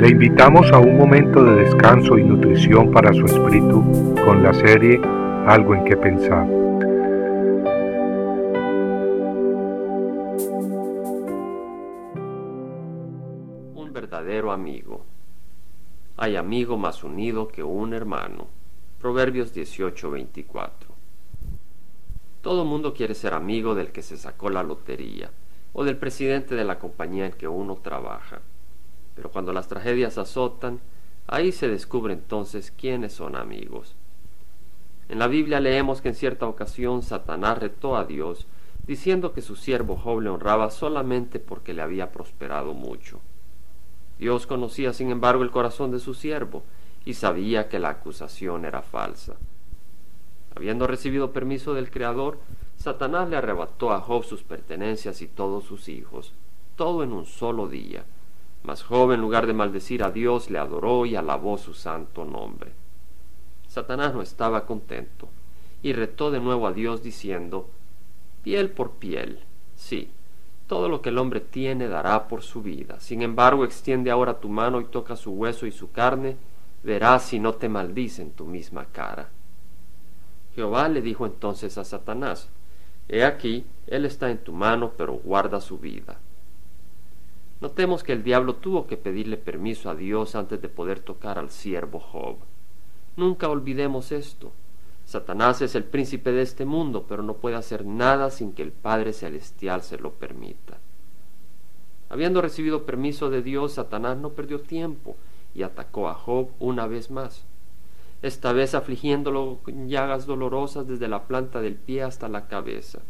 Le invitamos a un momento de descanso y nutrición para su espíritu con la serie Algo en que pensar. Un verdadero amigo. Hay amigo más unido que un hermano. Proverbios 18:24. Todo mundo quiere ser amigo del que se sacó la lotería o del presidente de la compañía en que uno trabaja. Pero cuando las tragedias azotan, ahí se descubre entonces quiénes son amigos. En la Biblia leemos que en cierta ocasión Satanás retó a Dios, diciendo que su siervo Job le honraba solamente porque le había prosperado mucho. Dios conocía, sin embargo, el corazón de su siervo y sabía que la acusación era falsa. Habiendo recibido permiso del Creador, Satanás le arrebató a Job sus pertenencias y todos sus hijos, todo en un solo día. Mas Job, en lugar de maldecir a Dios, le adoró y alabó su santo nombre. Satanás no estaba contento y retó de nuevo a Dios diciendo, piel por piel, sí, todo lo que el hombre tiene dará por su vida. Sin embargo, extiende ahora tu mano y toca su hueso y su carne, verás si no te maldicen tu misma cara. Jehová le dijo entonces a Satanás, He aquí, él está en tu mano, pero guarda su vida. Notemos que el diablo tuvo que pedirle permiso a Dios antes de poder tocar al siervo Job. Nunca olvidemos esto. Satanás es el príncipe de este mundo, pero no puede hacer nada sin que el Padre Celestial se lo permita. Habiendo recibido permiso de Dios, Satanás no perdió tiempo y atacó a Job una vez más, esta vez afligiéndolo con llagas dolorosas desde la planta del pie hasta la cabeza.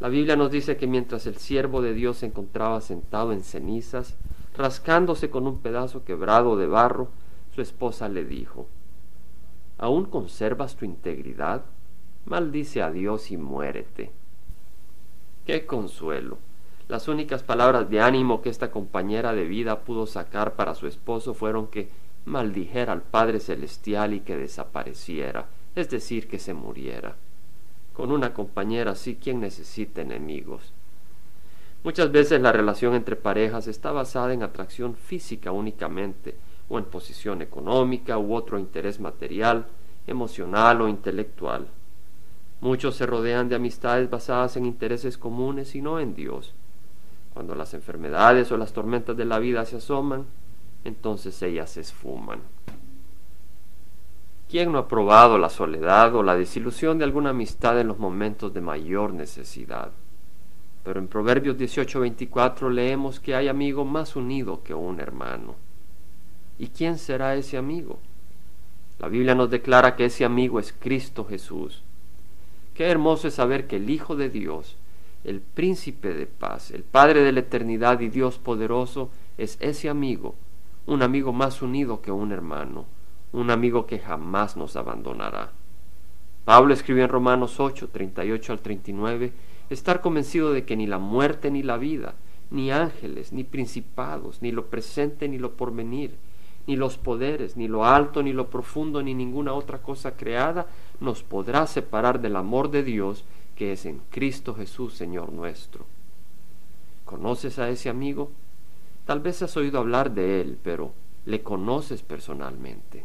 La Biblia nos dice que mientras el siervo de Dios se encontraba sentado en cenizas, rascándose con un pedazo quebrado de barro, su esposa le dijo, ¿Aún conservas tu integridad? Maldice a Dios y muérete. ¡Qué consuelo! Las únicas palabras de ánimo que esta compañera de vida pudo sacar para su esposo fueron que maldijera al Padre Celestial y que desapareciera, es decir, que se muriera. Con una compañera así, ¿quién necesita enemigos? Muchas veces la relación entre parejas está basada en atracción física únicamente, o en posición económica u otro interés material, emocional o intelectual. Muchos se rodean de amistades basadas en intereses comunes y no en Dios. Cuando las enfermedades o las tormentas de la vida se asoman, entonces ellas se esfuman. ¿Quién no ha probado la soledad o la desilusión de alguna amistad en los momentos de mayor necesidad? Pero en Proverbios 18:24 leemos que hay amigo más unido que un hermano. ¿Y quién será ese amigo? La Biblia nos declara que ese amigo es Cristo Jesús. Qué hermoso es saber que el Hijo de Dios, el príncipe de paz, el Padre de la eternidad y Dios poderoso, es ese amigo un amigo más unido que un hermano, un amigo que jamás nos abandonará. Pablo escribió en Romanos 8, 38 al 39, estar convencido de que ni la muerte ni la vida, ni ángeles, ni principados, ni lo presente ni lo porvenir, ni los poderes, ni lo alto, ni lo profundo, ni ninguna otra cosa creada nos podrá separar del amor de Dios que es en Cristo Jesús, Señor nuestro. ¿Conoces a ese amigo? Tal vez has oído hablar de él, pero ¿le conoces personalmente?